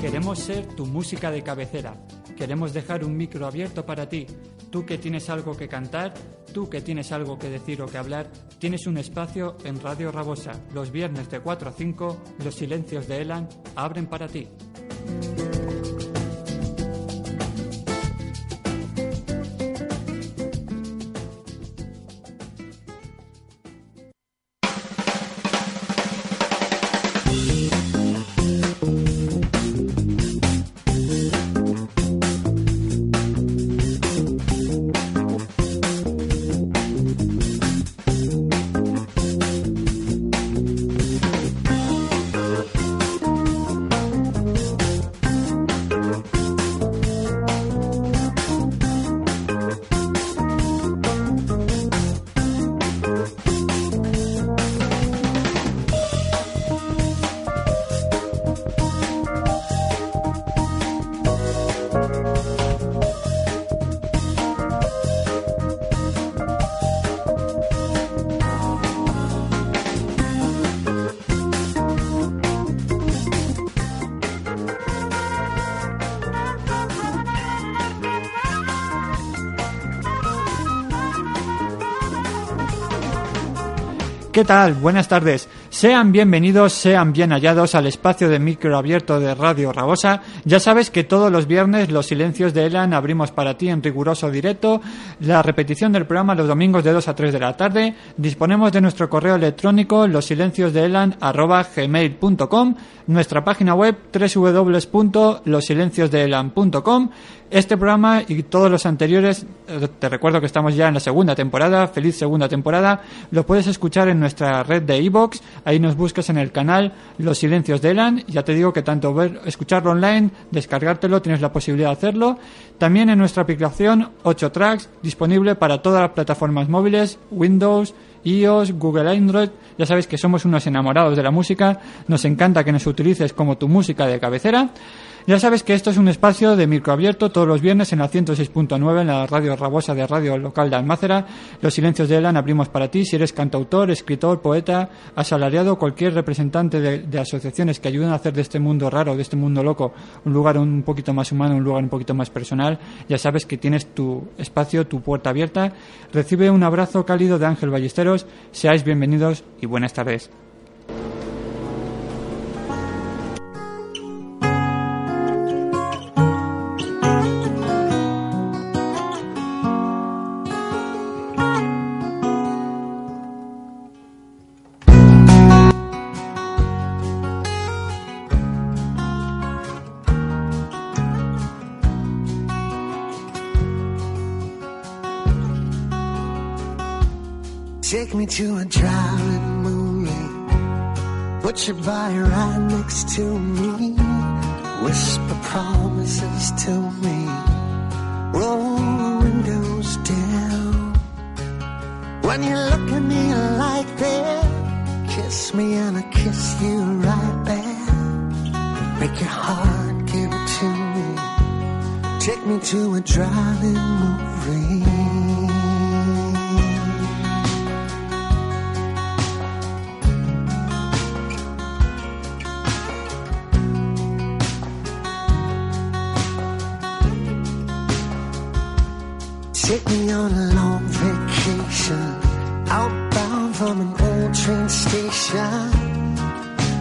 Queremos ser tu música de cabecera. Queremos dejar un micro abierto para ti. Tú que tienes algo que cantar, tú que tienes algo que decir o que hablar, tienes un espacio en Radio Rabosa. Los viernes de 4 a 5, los silencios de Elan abren para ti. ¿Qué tal? Buenas tardes. Sean bienvenidos, sean bien hallados al espacio de micro abierto de Radio Rabosa. Ya sabes que todos los viernes los silencios de Elan abrimos para ti en riguroso directo. La repetición del programa los domingos de 2 a 3 de la tarde. Disponemos de nuestro correo electrónico losilenciosdeelan.gmail.com Nuestra página web www.losilenciosdeelan.com este programa y todos los anteriores, eh, te recuerdo que estamos ya en la segunda temporada, feliz segunda temporada, lo puedes escuchar en nuestra red de iVoox, ahí nos buscas en el canal Los Silencios de Elan, ya te digo que tanto ver, escucharlo online, descargártelo, tienes la posibilidad de hacerlo, también en nuestra aplicación 8 Tracks, disponible para todas las plataformas móviles, Windows, iOS, Google Android, ya sabes que somos unos enamorados de la música, nos encanta que nos utilices como tu música de cabecera. Ya sabes que esto es un espacio de microabierto todos los viernes en la 106.9 en la radio rabosa de radio local de Almácera. Los silencios de Elan abrimos para ti si eres cantautor, escritor, poeta, asalariado, cualquier representante de, de, asociaciones que ayuden a hacer de este mundo raro, de este mundo loco, un lugar un poquito más humano, un lugar un poquito más personal. Ya sabes que tienes tu espacio, tu puerta abierta. Recibe un abrazo cálido de Ángel Ballesteros. Seáis bienvenidos y buenas tardes. To a driving movie. Put your body right next to me. Whisper promises to me. Roll the windows down. When you look at me like that, kiss me and I kiss you right back. Make your heart give it to me. Take me to a driving movie. Take me on a long vacation, outbound from an old train station.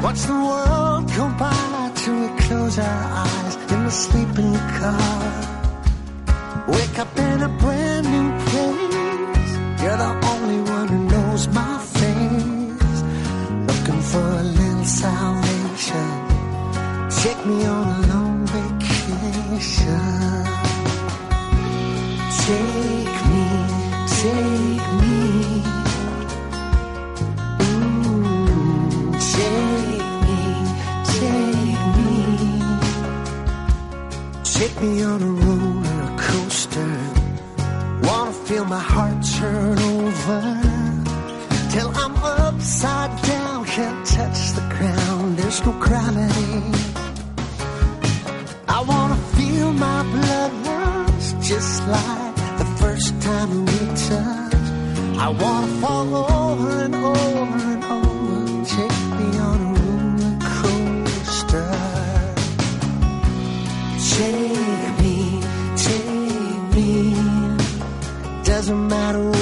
Watch the world go by till we close our eyes in the sleeping car. Wake up the first time we touched. I wanna fall over and over and over. Take me on a roller coaster. Take me, take me. Doesn't matter.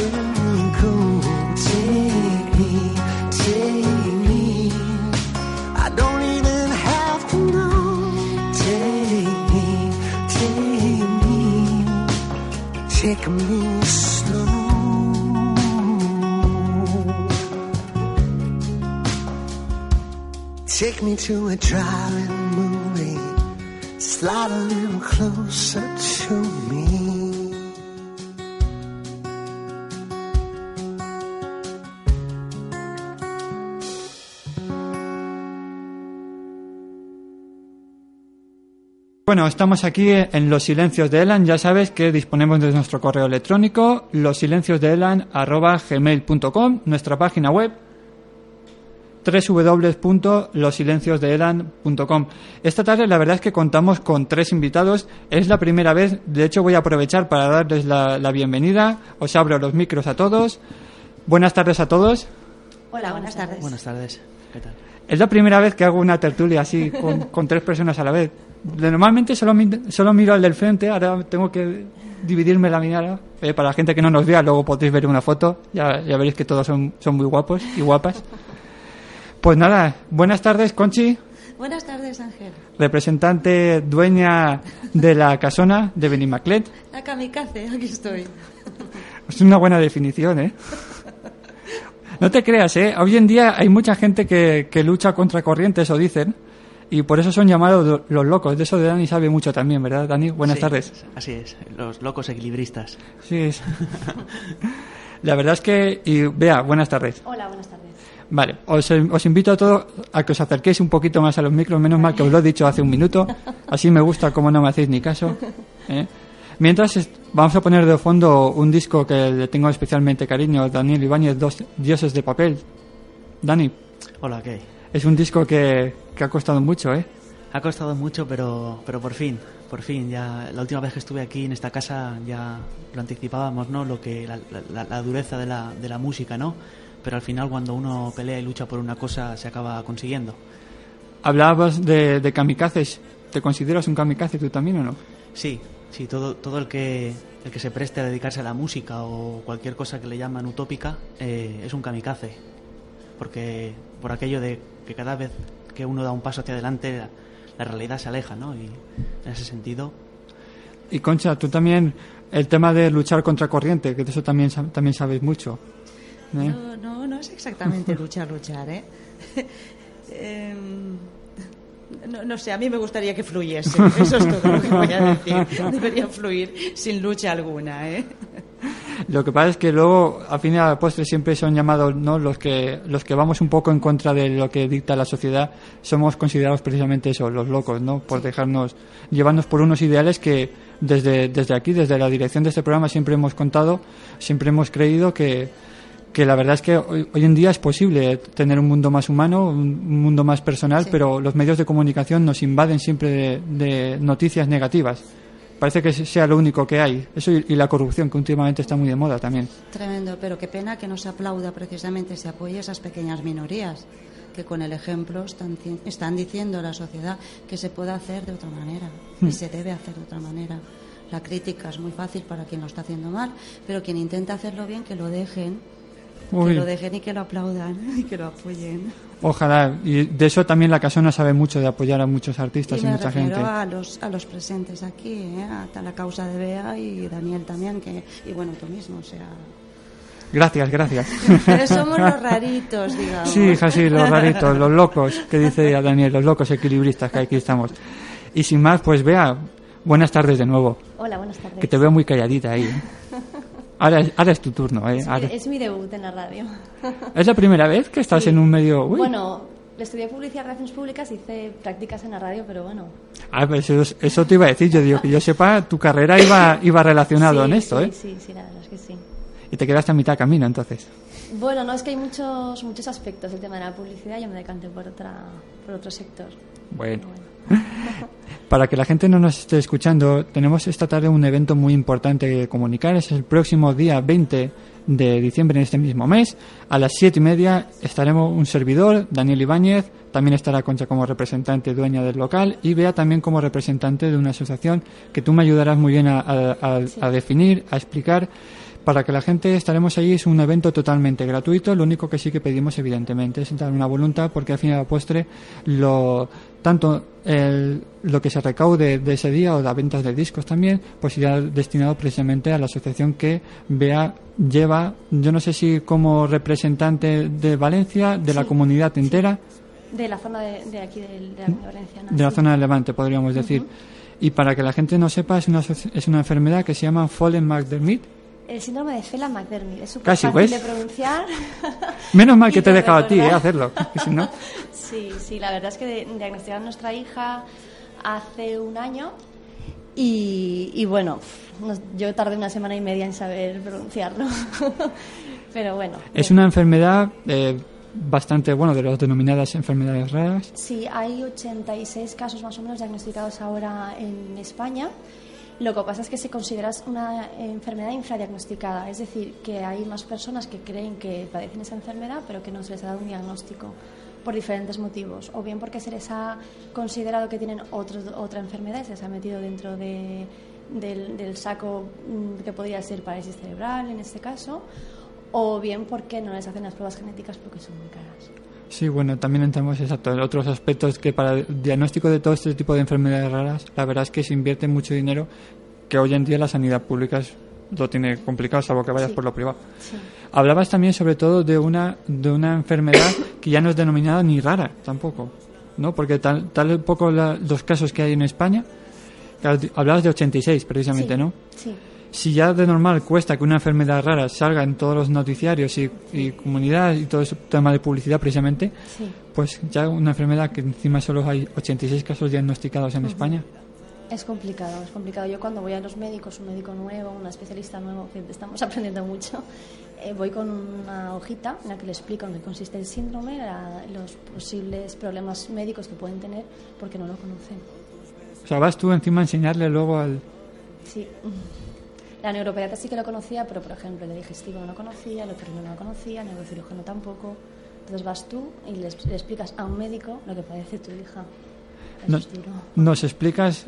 Take me slow. Take me to a drive-in movie. Slide a little closer Bueno, estamos aquí en Los Silencios de Elan. Ya sabes que disponemos de nuestro correo electrónico, losilenciosdeelan.gmail.com, nuestra página web, www.losilenciosdeelan.com. Esta tarde la verdad es que contamos con tres invitados. Es la primera vez, de hecho voy a aprovechar para darles la, la bienvenida. Os abro los micros a todos. Buenas tardes a todos. Hola, buenas tardes. Buenas tardes, ¿qué tal? Es la primera vez que hago una tertulia así con, con tres personas a la vez. Normalmente solo, mi- solo miro al del frente, ahora tengo que dividirme la mirada. Eh, para la gente que no nos vea, luego podéis ver una foto. Ya, ya veréis que todos son, son muy guapos y guapas. Pues nada, buenas tardes, Conchi, Buenas tardes, Ángel. representante dueña de la casona de Benimaclet. La kamikaze, aquí estoy. Es una buena definición, ¿eh? No te creas, ¿eh? Hoy en día hay mucha gente que, que lucha contra corrientes, o dicen, y por eso son llamados lo- los locos. De eso de Dani sabe mucho también, ¿verdad, Dani? Buenas Sí, tardes. Así es, los locos equilibristas. Sí, es. La verdad es que, y vea, buenas tardes. Hola, buenas tardes. Vale, os, os invito a todos a que os acerquéis un poquito más a los micros, menos mal que os lo he dicho hace un minuto, así me gusta como no me hacéis ni caso. ¿eh? Mientras vamos a poner de fondo un disco que le tengo especialmente cariño, Daniel Ibáñez, Dos Dioses de Papel. Dani, Hola, ¿qué? es un disco que, que ha costado mucho, ¿eh? Ha costado mucho, pero, pero por fin, por fin, ya la última vez que estuve aquí en esta casa ya lo anticipábamos, ¿no? Lo que la, la- la dureza de la, de la música, ¿no? Pero al final cuando uno pelea y lucha por una cosa se acaba consiguiendo. Hablabas de, de kamikazes, ¿te consideras un kamikaze tú también o no? Sí, sí, todo, todo el que el que se preste a dedicarse a la música o cualquier cosa que le llaman utópica eh, es un kamikaze. Porque por aquello de que cada vez que uno da un paso hacia adelante la, la realidad se aleja, ¿no? Y en ese sentido, Y Concha, tú también, el tema de luchar contra corriente, que de eso también, también sabes mucho. ¿eh? No, no, no es exactamente luchar, luchar, ¿eh? Em, no, no sé, a mí me gustaría que fluyese. Eso es todo lo que voy a decir. Debería fluir sin lucha alguna, ¿eh? Lo que pasa es que luego, al fin y al postre, siempre son llamados ¿no? los que los que vamos un poco en contra de lo que dicta la sociedad. Somos considerados precisamente eso, los locos, ¿no? Por dejarnos, llevarnos por unos ideales que desde, desde aquí, desde la dirección de este programa, siempre hemos contado, siempre hemos creído que, que la verdad es que hoy, hoy en día es posible tener un mundo más humano, un, un mundo más personal, Sí. pero los medios de comunicación nos invaden siempre de, de noticias negativas. Parece que sea lo único que hay. Eso y, y la corrupción, que últimamente está muy de moda también. Tremendo, pero qué pena que no se aplauda precisamente, se apoye a esas pequeñas minorías que con el ejemplo están, están diciendo a la sociedad que se puede hacer de otra manera y se debe hacer de otra manera. La crítica es muy fácil para quien lo está haciendo mal, pero quien intenta hacerlo bien, que lo dejen, Uy. que lo dejen y que lo aplaudan y que lo apoyen. Ojalá. Y de eso también la casona sabe mucho, de apoyar a muchos artistas Y y, me mucha refiero gente. a los, a los presentes aquí, ¿eh? a la causa de Bea y Daniel también, que, y bueno, tú mismo, o sea... Gracias, gracias. Pero somos los raritos, digamos. Sí, hija, sí, los raritos, los locos, que dice ya Daniel, los locos equilibristas que aquí estamos. Y sin más, pues vea, buenas tardes de nuevo. Hola, buenas tardes. Que te veo muy calladita ahí. ¿eh? Ahora, es- ahora es tu turno, ¿eh? es, mi, es mi debut en la radio. ¿Es la primera vez que estás Sí. en un medio... Uy. Bueno, estudié publicidad y relaciones públicas, hice prácticas en la radio, pero bueno. Ah, pues eso, eso te iba a decir, yo digo que yo sepa, tu carrera iba, iba relacionado sí, en esto, sí, ¿eh? Sí, sí, la verdad es que sí. Y te quedaste a mitad camino, entonces. Bueno, no es que hay muchos muchos aspectos del tema de la publicidad, yo me decanté por otra por otro sector. Bueno. Bueno. Para que la gente no nos esté escuchando, tenemos esta tarde un evento muy importante que comunicar. Es el próximo día 20 de diciembre en este mismo mes. A las siete y media estaremos un servidor, Daniel Ibáñez, también estará Concha como representante dueña del local y Bea también como representante de una asociación que tú me ayudarás muy bien a, a- a- a definir, a explicar. Para que la gente estaremos allí es un evento totalmente gratuito. Lo único que sí que pedimos, evidentemente, es dar una voluntad, porque al fin y al postre, lo, tanto el- lo que se recaude de ese día o de ventas de discos también, pues irá destinado precisamente a la asociación que vea lleva, yo no sé si como representante de Valencia, de la comunidad entera, De la zona de, de aquí, del- de, la Comunidad Valenciana. de la zona de Levante, podríamos decir. Y para que la gente no sepa, es una, es una enfermedad que se llama Fallen McDermott. El síndrome de Phelan-McDermid. Es súper fácil ¿ves? de pronunciar. Menos mal que te he de dejado a ti, eh, hacerlo. si no... Sí, sí, la verdad es que diagnosticaron a nuestra hija hace un año y, y bueno, nos- yo tardé una semana y media en saber pronunciarlo. Pero bueno. Es bien. una enfermedad eh, bastante, bueno, de las denominadas enfermedades raras. Sí, hay 86 casos más o menos diagnosticados ahora en España. Lo que pasa es que se considera una enfermedad infradiagnosticada, es decir, que hay más personas que creen que padecen esa enfermedad, pero que no se les ha dado un diagnóstico por diferentes motivos, o bien porque se les ha considerado que tienen otra enfermedad, y se les ha metido dentro de- del, del saco mm, que podría ser parálisis cerebral en este caso, o bien porque no les hacen las pruebas genéticas porque son muy caras. Sí, bueno, también entramos exacto, en otros aspectos que para el diagnóstico de todo este tipo de enfermedades raras, la verdad es que se invierte mucho dinero que hoy en día la sanidad pública es- lo tiene complicado, salvo que vayas Sí. por lo privado. Sí. Hablabas también sobre todo de una, de una enfermedad que ya no es denominada ni rara tampoco, ¿no? Porque tal, tal poco la- los casos que hay en España, hablabas de 86 precisamente, Sí, ¿no? Sí. Si ya de normal cuesta que una enfermedad rara salga en todos los noticiarios y, y comunidades y todo ese tema de publicidad precisamente, Sí. pues ya una enfermedad que encima solo hay 86 casos diagnosticados en España. Es complicado, es complicado. Yo cuando voy a los médicos, un médico nuevo, una especialista nuevo, que estamos aprendiendo mucho, eh, voy con una hojita en la que le explico en qué consiste el síndrome, la- los posibles problemas médicos que pueden tener, porque no lo conocen. O sea, vas tú encima a enseñarle luego al... Sí. La neuropediatra sí que lo conocía, pero por ejemplo el digestivo no lo conocía, el otorrino no lo conocía, el neurocirujano tampoco. Entonces vas tú y le, le explicas a un médico lo que padece tu hija. No-. ¿Nos explicas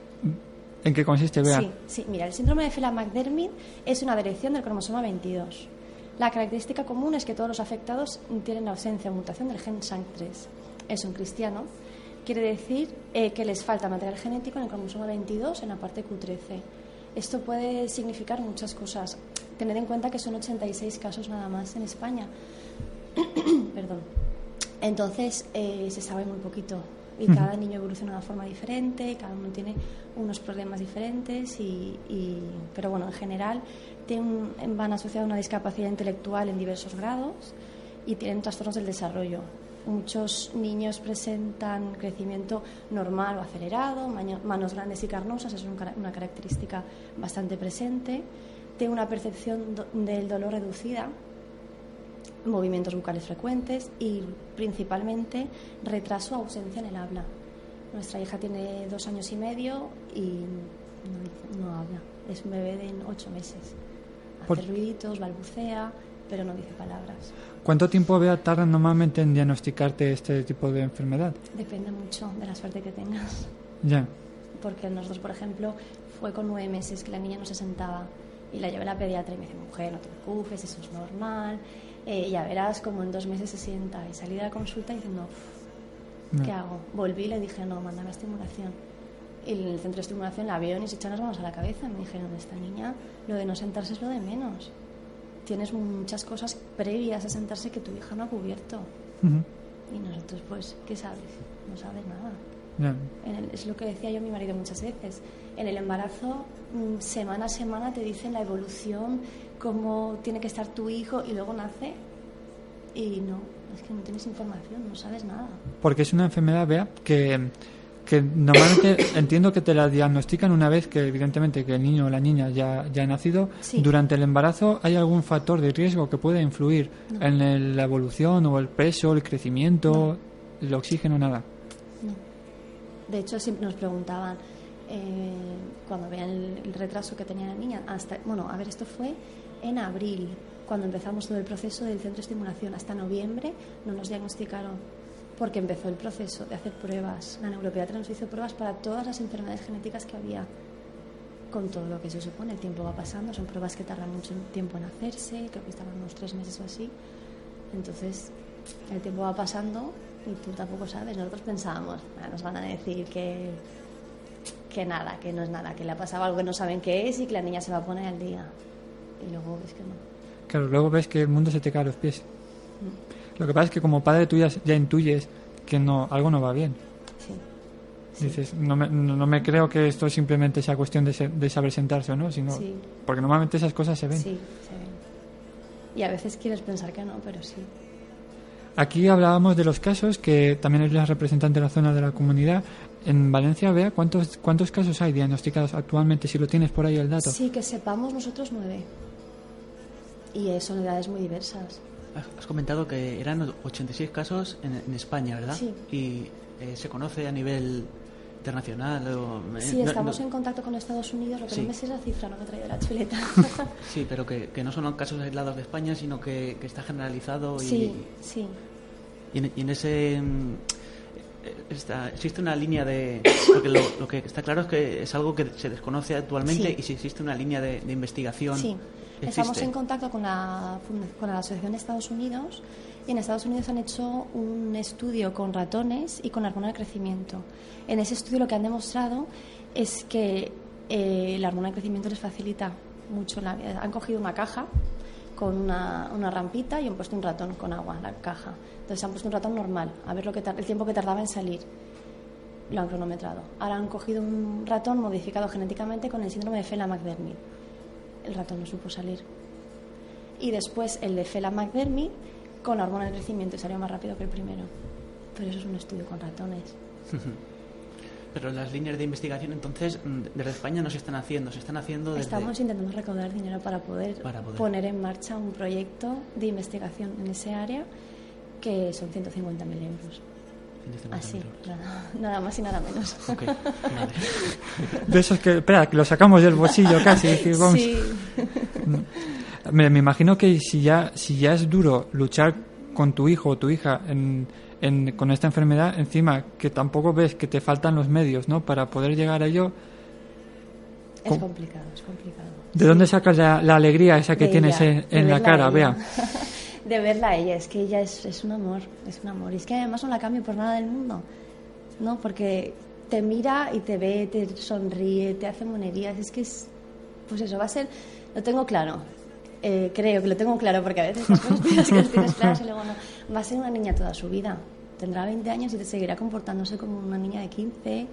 en qué consiste, Bea? Sí, sí, mira, el síndrome de Phelan-McDermid es una variación del cromosoma 22. La característica común es que todos los afectados tienen ausencia o mutación del gen SANC3. Es un cristiano. Quiere decir eh, que les falta material genético en el cromosoma 22 en la parte Q13. Esto puede significar muchas cosas. Tened en cuenta que son 86 casos nada más en España. Perdón. Entonces, eh, se sabe muy poquito. Y cada niño evoluciona de una forma diferente, cada uno tiene unos problemas diferentes, y, y- pero bueno, en general tienen, van asociados a una discapacidad intelectual en diversos grados y tienen trastornos del desarrollo. Muchos niños presentan crecimiento normal o acelerado, manos grandes y carnosas, es una característica bastante presente. Tienen una percepción del dolor reducida, movimientos bucales frecuentes y principalmente retraso o ausencia en el habla. Nuestra hija tiene dos años y medio y no, no habla. Es un bebé de ocho meses. Hace ruiditos, balbucea, pero no dice palabras. ¿Cuánto tiempo, tardan normalmente en diagnosticarte este tipo de enfermedad? Depende mucho de la suerte que tengas. Ya. Porque nosotros, por ejemplo, fue con nueve meses que la niña no se sentaba y la llevé a la pediatra y me dice, mujer, no te preocupes, eso es normal. Eh, ya verás como en dos meses se sienta. Y salí de la consulta diciendo, "Uf, ¿qué hago? Volví y le dije, no, mándame a estimulación. Y en el centro de estimulación la veo y se echan las manos a la cabeza. Me dijeron, esta niña, lo de no sentarse es lo de menos. Tienes muchas cosas previas a sentarse que tu hija no ha cubierto. Ujú. Y nosotros, pues, ¿qué sabes? No sabes nada. En el- es lo que decía yo a mi marido muchas veces. En el embarazo, mm, semana a semana te dicen la evolución, cómo tiene que estar tu hijo y luego nace y no, es que no tienes información, no sabes nada. Porque es una enfermedad, Bea, que, que normalmente entiendo que te la diagnostican una vez que evidentemente que el niño o la niña ya, ya ha nacido. Sí. Durante el embarazo hay algún factor de riesgo que pueda influir en el- la evolución o el peso, el crecimiento, el oxígeno, nada. De hecho, siempre nos preguntaban eh, cuando veían el, el retraso que tenía la niña, hasta, bueno, a ver, esto fue en abril. cuando empezamos todo el proceso del centro de estimulación. Hasta noviembre no nos diagnosticaron porque empezó el proceso de hacer pruebas. La neuropediatra nos hizo pruebas para todas las enfermedades genéticas que había, con todo lo que se supone. El tiempo va pasando, son pruebas que tardan mucho tiempo en hacerse, creo que estaban unos tres meses o así. Entonces, el tiempo va pasando y tú tampoco sabes. Nosotros pensábamos, "Ah, nos van a decir que, que nada, que no es nada, que le ha pasado algo que no saben qué es y que la niña se va a poner al día. Y luego ves que no. Claro, luego ves que el mundo se te cae a los pies. Lo que pasa es que como padre tú ya, ya intuyes que no algo no va bien. Sí. Dices, no me, no no me creo que esto simplemente sea cuestión de, se- de saber sentarse o no, sino Sí. porque normalmente esas cosas se ven. Sí, se ven. Y a veces quieres pensar que no, pero sí. Aquí hablábamos de los casos que también es la representante de la zona de la comunidad. En Valencia, vea cuántos cuántos casos hay diagnosticados actualmente, si lo tienes por ahí el dato. Sí, que sepamos nosotros nueve. Y son edades muy diversas. Has comentado que eran 86 casos en, en España, ¿verdad? Sí. Y eh, se conoce a nivel internacional. O, eh, Sí, estamos no- en contacto con Estados Unidos, lo que Sí. no me sé es la cifra, no me he traído la chuleta. Sí, pero que, que no son casos aislados de España, sino que, que está generalizado y, sí, sí. y en, y en ese mm, está- existe una línea de porque lo, lo que está claro es que es algo que se desconoce actualmente Sí. y si existe una línea de, de investigación Sí, existe. estamos en contacto con la, funda- con la Asociación de Estados Unidos y en Estados Unidos han hecho un estudio con ratones y con hormona de crecimiento. En ese estudio lo que han demostrado es que eh, la hormona de crecimiento les facilita mucho la vida. Han cogido una caja con una, una rampita y han puesto un ratón con agua en la caja. Entonces han puesto un ratón normal, a ver lo que el tiempo que tardaba en salir. Lo han cronometrado. Ahora han cogido un ratón modificado genéticamente con el síndrome de Fela-McDermid el ratón no supo salir. Y después el de Fela McDermid con hormona de crecimiento y salió más rápido que el primero. Pero eso es un estudio con ratones. Pero las líneas de investigación entonces mm, desde España no se están haciendo, se están haciendo desde Estamos intentando recaudar dinero para poder, Para poder. poner en marcha un proyecto de investigación en ese área que son 150.000 euros. 150.000 Así, euros. nada, nada más y nada menos. Ok, vale. De esos que, espera, que lo sacamos del bolsillo casi. es decir, vamos. Sí, Me, me imagino que si ya, si ya es duro luchar con tu hijo o tu hija en, en- con esta enfermedad, encima que tampoco ves que te faltan los medios ¿no? para poder llegar a ello, es complicado, es complicado. ¿de dónde sacas la, la alegría esa que De tienes ella, en, en la cara? a ella. Vea. De verla a ella, es que ella es, es un amor, es un amor. Y es que además no la cambio por nada del mundo, ¿no? Porque te mira y te ve, te sonríe, te hace monerías. Es que es, pues eso, va a ser, lo tengo claro. Eh, creo que lo tengo claro porque a veces las cosas tienes claras y luego no. Va a ser una niña toda su vida. Tendrá 20 años y te seguirá comportándose como una niña de 15,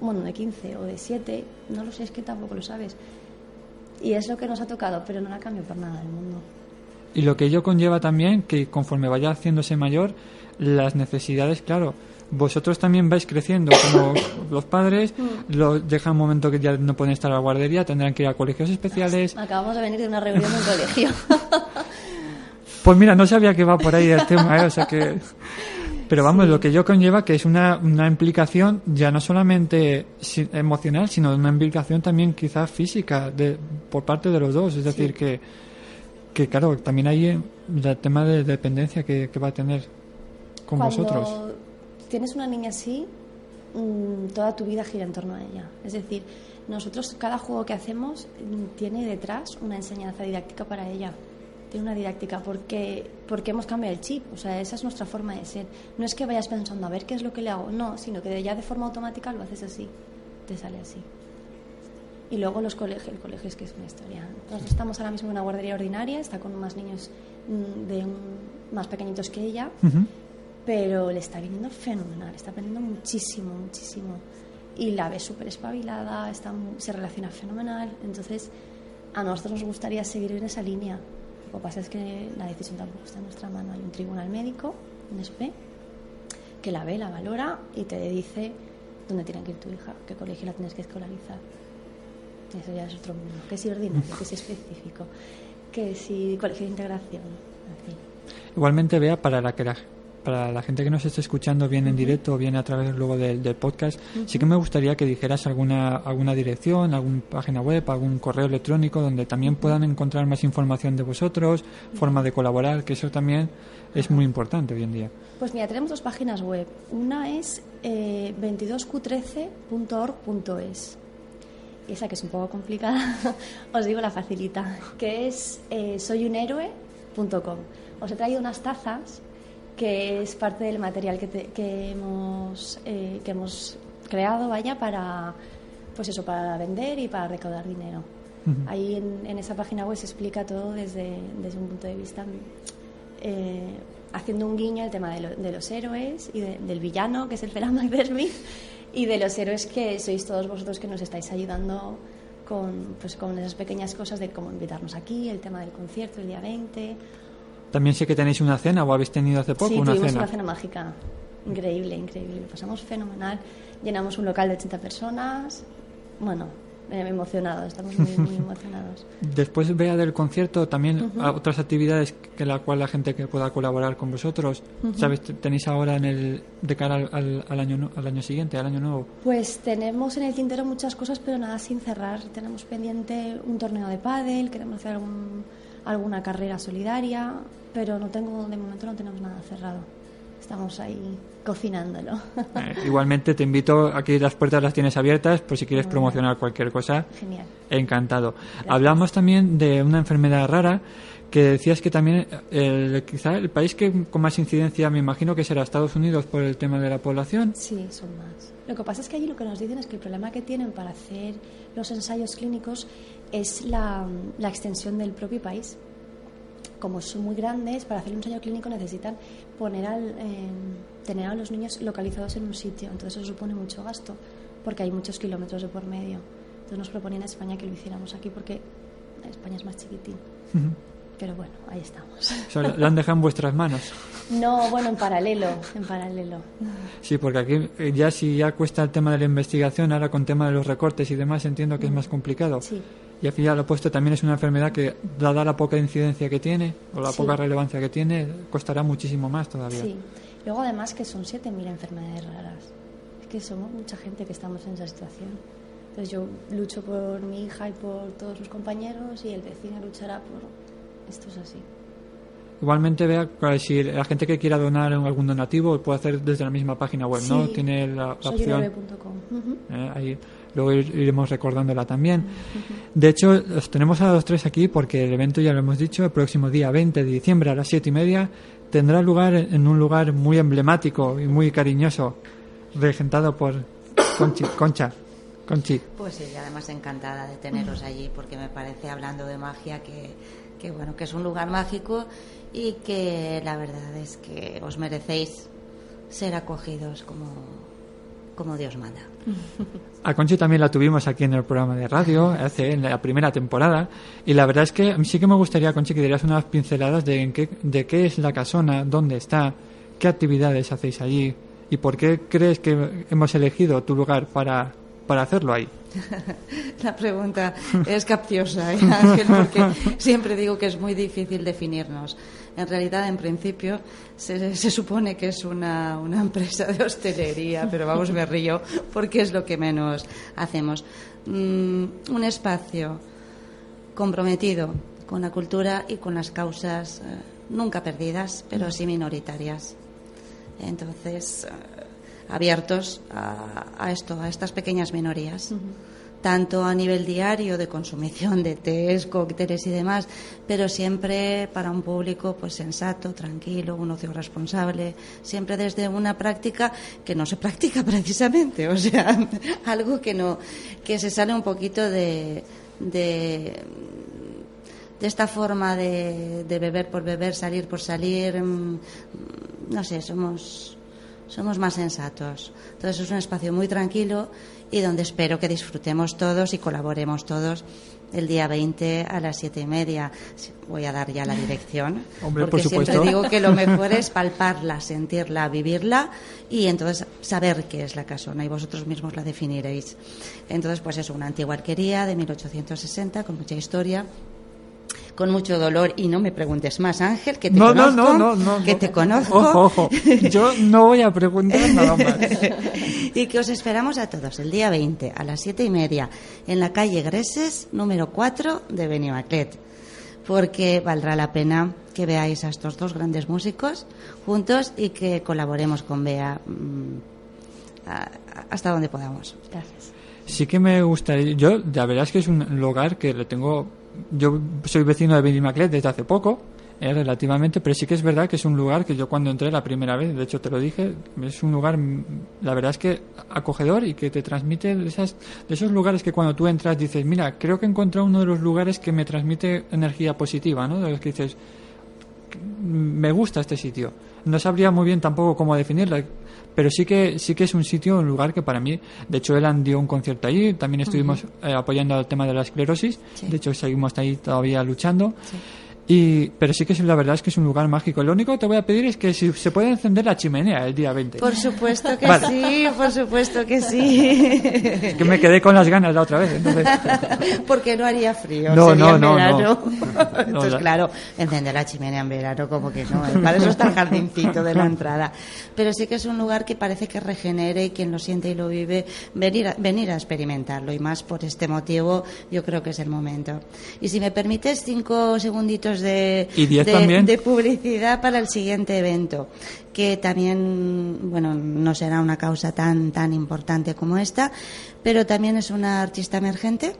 bueno, de 15 o de 7, no lo sé, es que tampoco lo sabes. Y es lo que nos ha tocado, pero no la cambio por nada del mundo. Y lo que ello conlleva también que conforme vaya haciéndose mayor, las necesidades, claro, vosotros también vais creciendo como los padres, Mm. lo deja un momento que ya no pueden estar a la guardería, tendrán que ir a colegios especiales. Acabamos de venir de una reunión en un colegio. Pues mira, no sabía que va por ahí el tema, ¿eh? o sea que... Pero vamos, lo que yo conlleva que es una, una implicación ya no solamente emocional, sino una implicación también quizás física de, por parte de los dos. Es decir, que, que claro, también hay eh, el tema de dependencia que, que va a tener con Cuando vosotros. tienes una niña así, mm, toda tu vida gira en torno a ella. Es decir, nosotros cada juego que hacemos mm, tiene detrás una enseñanza didáctica para ella. Tiene una didáctica porque, porque hemos cambiado el chip. O sea, esa es nuestra forma de ser. No es que vayas pensando a ver qué es lo que le hago, no, sino que ya de forma automática lo haces así. Te sale así. Y luego los colegios, el colegio es que es una historia. Nosotros estamos ahora mismo en una guardería ordinaria, está con más niños mm, de más pequeñitos que ella, Ujú. pero le está viniendo fenomenal, está aprendiendo muchísimo, muchísimo. Y la ve súper espabilada, está, se relaciona fenomenal. Entonces, a nosotros nos gustaría seguir en esa línea. Lo que pasa es que la decisión tampoco está en nuestra mano. Hay un tribunal médico, un SP, que la ve, la valora y te dice dónde tiene que ir tu hija, qué colegio la tienes que escolarizar. Eso ya es otro mundo. Que si ordinario, que si específico, que si colegio de integración, en fin. Igualmente, vea, para la que la, para la gente que nos esté escuchando bien en directo o bien a través luego del, del podcast, sí que me gustaría que dijeras alguna, alguna dirección, alguna página web, algún correo electrónico donde también puedan encontrar más información de vosotros, forma de colaborar, que eso también es muy importante hoy en día. Pues mira, tenemos dos páginas web. Una es eh, 22q13.org.es. Y esa que es un poco complicada, os digo la facilita, que es eh, soyunhéroe.com. Os he traído unas tazas que es parte del material que, te- que hemos, eh, que hemos creado, vaya, para, pues eso, para vender y para recaudar dinero. Ahí en, en esa página web se explica todo desde, desde un punto de vista eh, haciendo un guiño al tema de, lo- de los héroes y de- del villano, que es el Fela McDermott, y de los héroes que sois todos vosotros que nos estáis ayudando con, pues, con esas pequeñas cosas de cómo invitarnos aquí, el tema del concierto el día 20. También sé que tenéis una cena o habéis tenido hace poco sí, una tuvimos cena. una cena mágica. Increíble, increíble. Lo pasamos fenomenal. Llenamos un local de 80 personas. Bueno, emocionados, estamos muy, muy emocionados. Después vea del concierto también a- otras actividades que la cual la gente que pueda colaborar con vosotros, ¿sabes? T- Tenéis ahora en el de cara al, al- al año al año siguiente, al año nuevo. Pues tenemos en el tintero muchas cosas, pero nada sin cerrar. Tenemos pendiente un torneo de pádel, queremos hacer algún- alguna carrera solidaria, pero no tengo de momento no tenemos nada cerrado. Estamos ahí cocinándolo. Eh, igualmente te invito, aquí las puertas las tienes abiertas por si quieres promocionar cualquier cosa. Genial. Encantado. Hablamos también de una enfermedad rara que decías que también el, quizá el país que con más incidencia me imagino que será Estados Unidos por el tema de la población. Sí, son más. Lo que pasa es que allí lo que nos dicen es que el problema que tienen para hacer los ensayos clínicos es la, la extensión del propio país. Como son muy grandes, para hacer un ensayo clínico necesitan poner al, eh, tener a los niños localizados en un sitio. Entonces eso supone mucho gasto, porque hay muchos kilómetros de por medio. Entonces nos proponían a España que lo hiciéramos aquí, porque España es más chiquitín. Pero bueno, ahí estamos. O sea, lo han dejado en vuestras manos. No, bueno, en paralelo, en paralelo. Sí, porque aquí eh, ya si ya cuesta el tema de la investigación, ahora con tema de los recortes y demás entiendo que es más complicado. Sí. Y al final lo puesto también es una enfermedad que, dada la poca incidencia que tiene o la Sí. poca relevancia que tiene, costará muchísimo más todavía. Sí. Luego además que son 7.000 enfermedades raras. Es que somos mucha gente que estamos en esa situación. Entonces yo lucho por mi hija y por todos sus compañeros y el vecino luchará por... Esto es así. Igualmente, vea si la gente que quiera donar algún donativo puede hacer desde la misma página web, ¿no? Sí. Tiene la, la opción. Soyuneve.com. Ujú. Eh, ahí luego ir- iremos recordándola también. De hecho, los tenemos a los tres aquí porque el evento, ya lo hemos dicho, el próximo día 20 de diciembre a las 7 y media tendrá lugar en un lugar muy emblemático y muy cariñoso, regentado por Conchi. Concha. Conchi. Pues sí, además encantada de teneros allí porque me parece, hablando de magia, que, que bueno, que es un lugar mágico y que la verdad es que os merecéis ser acogidos como, como Dios manda. A Conchi también la tuvimos aquí en el programa de radio, hace en la primera temporada, y la verdad es que sí que me gustaría, Conchi, que dieras unas pinceladas de, en qué, de qué es la casona, dónde está, qué actividades hacéis allí, y por qué crees que hemos elegido tu lugar para, para hacerlo ahí. La pregunta es capciosa, ¿eh, Ángel, porque siempre digo que es muy difícil definirnos. En realidad, en principio, se, se supone que es una, una empresa de hostelería, pero vamos, me río porque es lo que menos hacemos. Mm, un espacio comprometido con la cultura y con las causas eh, nunca perdidas, pero sí minoritarias. Entonces, eh, abiertos a, a esto, a estas pequeñas minorías, tanto a nivel diario de consumición de tés, cócteles y demás, pero siempre para un público pues sensato, tranquilo, un ocio responsable, siempre desde una práctica que no se practica precisamente, o sea, algo que no que se sale un poquito de, de de esta forma de, de beber por beber, salir por salir, mm, no sé, somos, somos más sensatos. Entonces es un espacio muy tranquilo y donde espero que disfrutemos todos y colaboremos todos el día 20 a las siete y media. Voy a dar ya la dirección, Hombre, porque por siempre digo que lo mejor es palparla, sentirla, vivirla y entonces saber qué es la casona y vosotros mismos la definiréis. Entonces, pues es una antigua arquería de 1860 con mucha historia con mucho dolor y no me preguntes más, Ángel, que te No, no, conozco, no, no, no, que no. te conozco. Ojo, ojo. Yo no voy a preguntar nada más. y que os esperamos a todos el día 20 a las siete y media en la calle Greses, número 4 de Benimaclet. Porque valdrá la pena que veáis a estos dos grandes músicos juntos y que colaboremos con Bea mm, hasta donde podamos. Gracias. Sí que me gustaría. Yo, la verdad es que es un lugar que le tengo. Yo soy vecino de Benimaclet desde hace poco, eh, relativamente, pero sí que es verdad que es un lugar que yo cuando entré la primera vez, de hecho te lo dije, es un lugar, la verdad es que acogedor y que te transmite esas, de esos lugares que cuando tú entras dices, mira, creo que he encontrado uno de los lugares que me transmite energía positiva, ¿no? De los que dices, me gusta este sitio. No sabría muy bien tampoco cómo definirlo, pero sí que sí que es un sitio, un lugar que para mí, de hecho, Elan dio un concierto allí, también estuvimos eh, apoyando el tema de la esclerosis, Sí. de hecho seguimos ahí todavía luchando. Y, pero sí que es, la verdad es que es un lugar mágico. Lo único que te voy a pedir es que si se puede encender la chimenea el día 20. Por supuesto que Vale. sí, por supuesto que sí. Es que me quedé con las ganas la otra vez. Entonces, Porque no haría frío, No, sería no, en no, verano. no. Entonces, claro, encender la chimenea en verano, como que no. ¿eh? Para eso está el jardincito de la entrada. Pero sí que es un lugar que parece que regenere y quien lo siente y lo vive, venir a, venir a experimentarlo. Y más por este motivo, yo creo que es el momento. Y si me permites, cinco segunditos de, Y de publicidad para el siguiente evento, que también, bueno, no será una causa tan, tan importante como esta, pero también es una artista emergente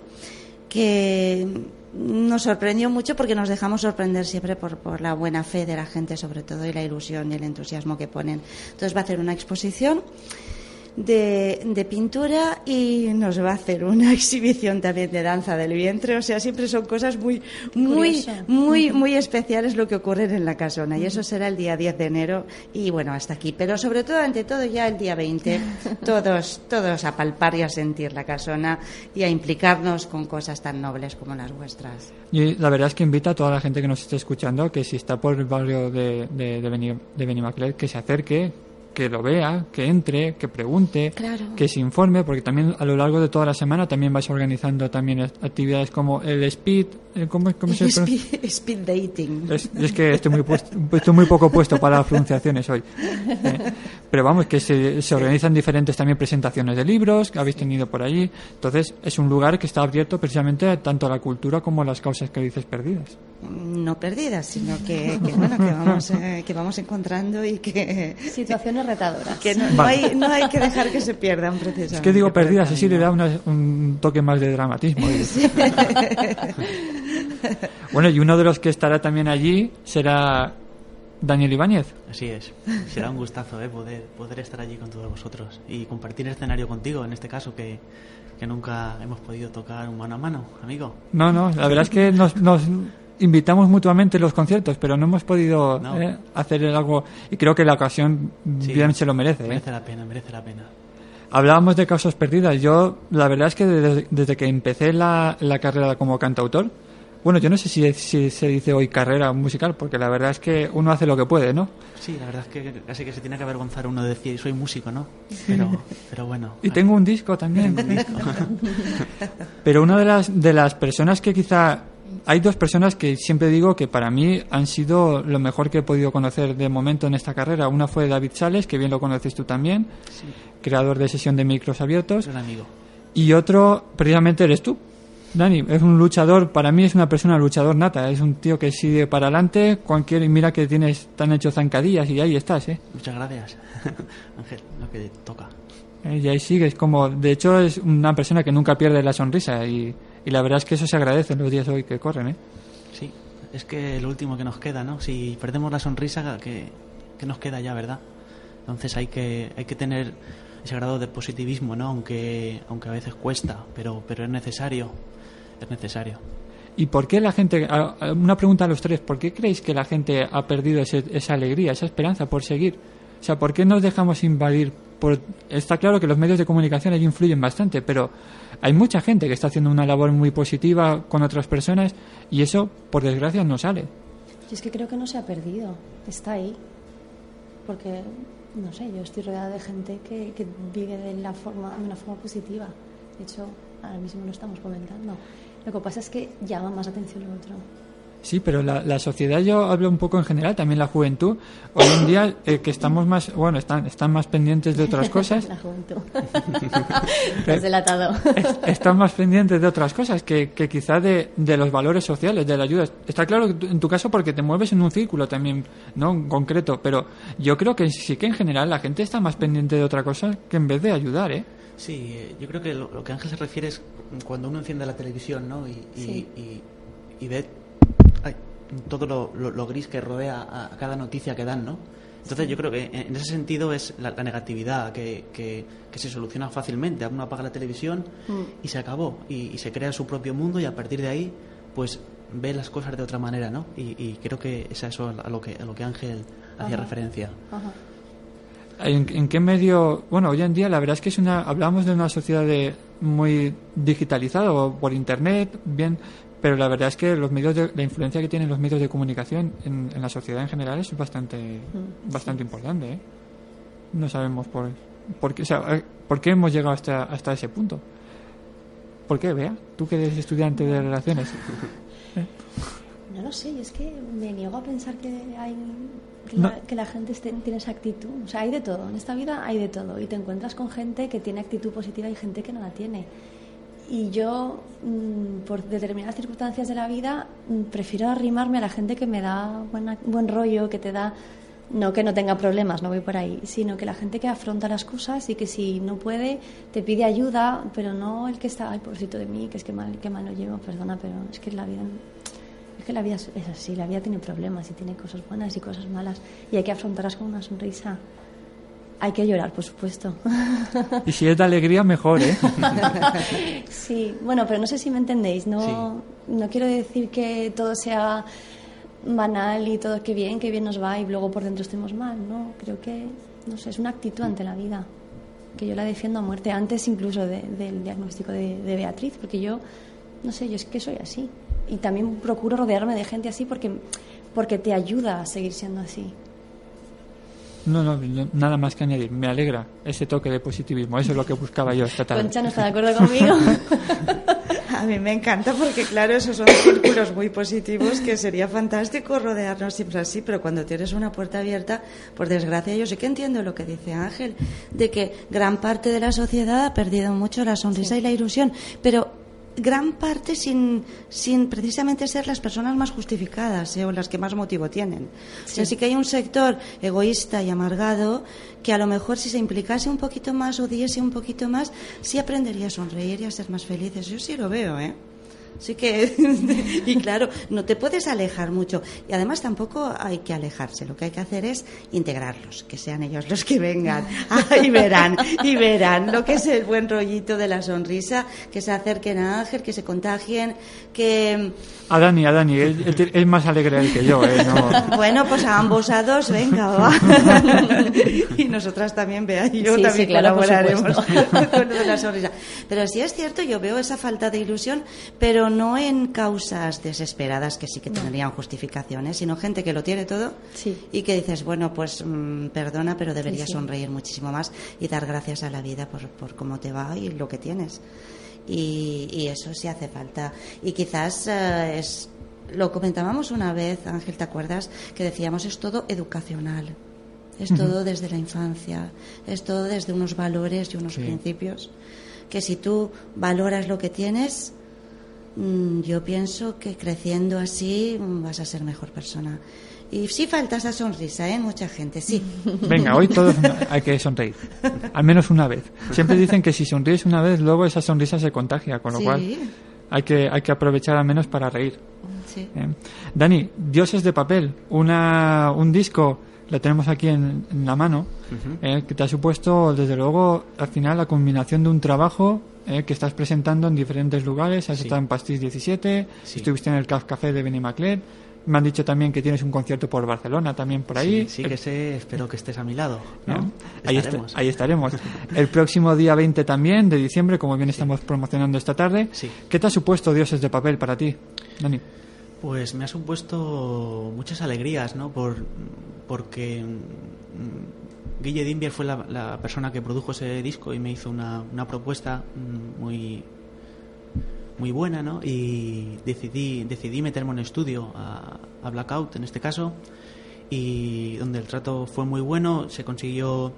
que nos sorprendió mucho porque nos dejamos sorprender siempre por, por la buena fe de la gente, sobre todo, y la ilusión y el entusiasmo que ponen. Entonces va a hacer una exposición de, de pintura y nos va a hacer una exhibición también de danza del vientre. O sea, siempre son cosas muy, muy, Curioso. muy, muy especiales lo que ocurre en la casona. Y eso será el día 10 de enero y bueno, hasta aquí. Pero sobre todo, ante todo, ya el día 20, todos, todos a palpar y a sentir la casona y a implicarnos con cosas tan nobles como las vuestras. Y la verdad es que invita a toda la gente que nos esté escuchando que si está por el barrio de, de, de Benimaclet, que se acerque, que lo vea, que entre, que pregunte, Claro. que se informe, porque también a lo largo de toda la semana también vais organizando también actividades como el speed, eh, ¿cómo, cómo se pronuncia? Speed, speed dating. Es, es que estoy muy, puesto- estoy muy poco puesto para las pronunciaciones hoy. Eh, pero vamos, que se, se organizan diferentes también presentaciones de libros que habéis tenido por allí. Entonces, es un lugar que está abierto precisamente tanto a la cultura como a las causas que dices perdidas. no perdidas, sino que, que, bueno, que vamos, eh, que vamos encontrando y que, Situaciones retadoras. que no, no hay, no hay que dejar que se pierdan precisamente. Es que digo perdidas, así le da una- un toque más de dramatismo. bueno, y uno de los que estará también allí será Daniel Ibáñez. Así es. Será un gustazo ¿eh? poder, poder estar allí con todos vosotros y compartir el escenario contigo, en este caso que, que nunca hemos podido tocar mano a mano, amigo. No, no, la verdad es que nos, nos invitamos mutuamente en los conciertos, pero no hemos podido No. eh, hacer algo y creo que la ocasión Sí. bien se lo merece. ¿eh? Merece la pena, merece la pena. Hablábamos de causas perdidas. Yo, la verdad es que desde, desde que empecé la, la carrera como cantautor, bueno, yo no sé si, si se dice hoy carrera musical, porque la verdad es que uno hace lo que puede, ¿no? Sí, la verdad es que casi que se tiene que avergonzar uno de decir soy músico, ¿no? Pero, pero bueno. Y tengo un disco también. Pero una de las, de las personas que quizá... Hay dos personas que siempre digo que para mí han sido lo mejor que he podido conocer de momento en esta carrera. Una fue David Sales, que bien lo conoces tú también, creador de sesión de micros abiertos. Gran amigo. Y otro, precisamente eres tú, Dani. Es un luchador, para mí es una persona luchador nata. Es un tío que sigue para adelante. Cualquier, mira que tienes tan hecho zancadillas y ahí estás, ¿eh? Muchas gracias, Ángel, lo que toca. Eh, Y ahí sigues como, de hecho es una persona que nunca pierde la sonrisa y, y la verdad es que eso se agradece en los días hoy que corren, ¿eh? Sí, es que lo último que nos queda, ¿no? Si perdemos la sonrisa, que, que nos queda ya, ¿verdad? Entonces hay que, hay que tener ese grado de positivismo, ¿no? Aunque, aunque a veces cuesta, pero, pero es necesario. Es necesario. ¿Y por qué la gente, una pregunta a los tres, ¿por qué creéis que la gente ha perdido ese- esa alegría, esa esperanza por seguir? O sea, ¿por qué nos dejamos invadir? Por, está claro que los medios de comunicación allí influyen bastante, pero hay mucha gente que está haciendo una labor muy positiva con otras personas y eso, por desgracia, no sale. Yo es que creo que no se ha perdido, está ahí. Porque, no sé, yo estoy rodeada de gente que, que vive de, la forma, de una forma positiva. De hecho, ahora mismo lo estamos comentando. Lo que pasa es que llama más atención lo otro. Sí, pero la, la sociedad, yo hablo un poco en general, también la juventud. Hoy en día, eh, que estamos más, bueno, están, están más pendientes de otras cosas. La juventud. Te has delatado. es- están más pendientes de otras cosas que, que quizá de, de los valores sociales, de la ayuda. Está claro que en tu caso porque te mueves en un círculo también, ¿no? En concreto, pero yo creo que sí que en general la gente está más pendiente de otra cosa que en vez de ayudar, ¿eh? Sí, eh, yo creo que lo, lo que Ángel se refiere es cuando uno enciende la televisión, ¿no? Y, y, Sí. y- y ve todo lo, lo- lo gris que rodea a, a cada noticia que dan, ¿no? Entonces yo creo que en, ese sentido es la, la negatividad que, que- que se soluciona fácilmente. Uno apaga la televisión Mm. y se acabó. Y, y se crea su propio mundo y a partir de ahí, pues ve las cosas de otra manera, ¿no? Y, y creo que es a eso a lo que, a lo que Ángel hacía referencia. Ajá. ¿En, en qué medio? Bueno, hoy en día la verdad es que es una, hablamos de una sociedad de- muy digitalizada o por internet, bien, pero la verdad es que los medios de, la influencia que tienen los medios de comunicación en, en la sociedad en general es bastante, Mm, bastante importante, ¿eh? No sabemos por, por qué, o sea, eh, por qué hemos llegado hasta, hasta ese punto. ¿Por qué, Bea? Tú que eres estudiante de relaciones. No lo sé, es que me niego a pensar que hay que la, que la gente esté- tiene esa actitud. O sea, hay de todo. En esta vida hay de todo. Y te encuentras con gente que tiene actitud positiva y gente que no la tiene. Y yo, mm, por determinadas circunstancias de la vida, mm, prefiero arrimarme a la gente que me da buena- buen rollo, que te da. No que no tenga problemas, no voy por ahí, sino que la gente que afronta las cosas y que si no puede te pide ayuda, pero no el que está, ay, pobrecito de mí, que es que mal, que mal lo llevo, perdona, pero es que la vida es que la vida es es así, la vida tiene problemas y tiene cosas buenas y cosas malas y hay que afrontarlas con una sonrisa. Hay que llorar, por supuesto. Y si es de alegría, mejor, ¿eh? sí, bueno, pero no sé si me entendéis. No, no quiero decir que todo sea banal y todo que bien, que bien nos va y luego por dentro estemos mal. No, creo que, no sé, es una actitud ante la vida que yo la defiendo a muerte, antes incluso de- del diagnóstico de, de Beatriz, porque yo, no sé, yo es que soy así. Y también procuro rodearme de gente así porque, porque te ayuda a seguir siendo así. No, no, no, nada más que añadir. Me alegra ese toque de positivismo. Eso es lo que buscaba yo esta tarde. Concha no está de acuerdo conmigo. A mí me encanta porque, claro, esos son círculos muy positivos que sería fantástico rodearnos siempre así, pero cuando tienes una puerta abierta, por desgracia, yo sí que entiendo lo que dice Ángel, de que gran parte de la sociedad ha perdido mucho la sonrisa y la ilusión, pero gran parte sin, sin precisamente ser las personas más justificadas ¿eh? o las que más motivo tienen. O sea, sí que hay un sector egoísta y amargado que a lo mejor si se implicase un poquito más o diese un poquito más, sí aprendería a sonreír y a ser más felices. Yo sí lo veo, ¿eh? Sí que, y claro, no te puedes alejar mucho. Y además tampoco hay que alejarse. Lo que hay que hacer es integrarlos, que sean ellos los que vengan. Ah, y verán, y verán lo que es el buen rollito de la sonrisa, que se acerquen a Ángel, que se contagien, que, A Dani, a Dani. Él, es más alegre él que yo, ¿eh? No- bueno, pues a ambos a dos, venga, va. y nosotras también, vea, yo Sí, también sí, claro, colaboraremos con lo de la sonrisa. Pero sí es cierto, yo veo esa falta de ilusión, pero no en causas desesperadas que sí que tendrían justificaciones, sino gente que lo tiene todo Sí. y que dices, bueno, pues mm, perdona, pero deberías sí. sonreír muchísimo más y dar gracias a la vida por, por cómo te va y lo que tienes. Y, y eso sí hace falta. Y quizás eh, es. Lo comentábamos una vez, Ángel, ¿te acuerdas? Que decíamos es todo educacional. Es todo desde la infancia. Es todo desde unos valores y unos Sí. principios. Que si tú valoras lo que tienes, yo pienso que creciendo así mm, vas a ser mejor persona. Y sí falta esa sonrisa, ¿eh? Mucha gente, sí. Venga, hoy todos hay que sonreír. Al menos una vez. Siempre dicen que si sonríes una vez, luego esa sonrisa se contagia, con lo Sí. cual hay que, hay que aprovechar al menos para reír. Sí. ¿eh? Dani, Dioses de papel, una, un disco, lo tenemos aquí en, en la mano, eh, que te ha supuesto, desde luego, al final la combinación de un trabajo eh, que estás presentando en diferentes lugares. Has Sí. estado en Pastis 17, Sí. estuviste en el Caf Café de Benimaclet. Me han dicho también que tienes un concierto por Barcelona, también por ahí. Sí, sí que sé, espero que estés a mi lado. ¿no? ¿no? Ahí, est- Estaremos. ahí estaremos. El próximo día 20 también de diciembre, como bien estamos promocionando esta tarde. Sí. ¿Qué te ha supuesto Dioses de Papel para ti, Dani? Pues me ha supuesto muchas alegrías, ¿no? Por, porque Guille Dimbier fue la, la persona que produjo ese disco y me hizo una, propuesta mm, muy muy buena, ¿no? Y decidí, decidí meterme en estudio a, a Blackout, en este caso, y donde el trato fue muy bueno, se consiguió